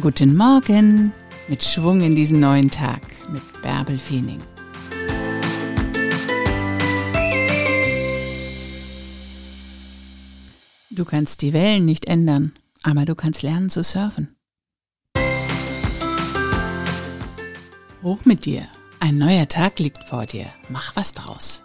Guten Morgen mit Schwung in diesen neuen Tag mit Bärbel Feening. Du kannst die Wellen nicht ändern, aber du kannst lernen zu surfen. Hoch mit dir, ein neuer Tag liegt vor dir, mach was draus.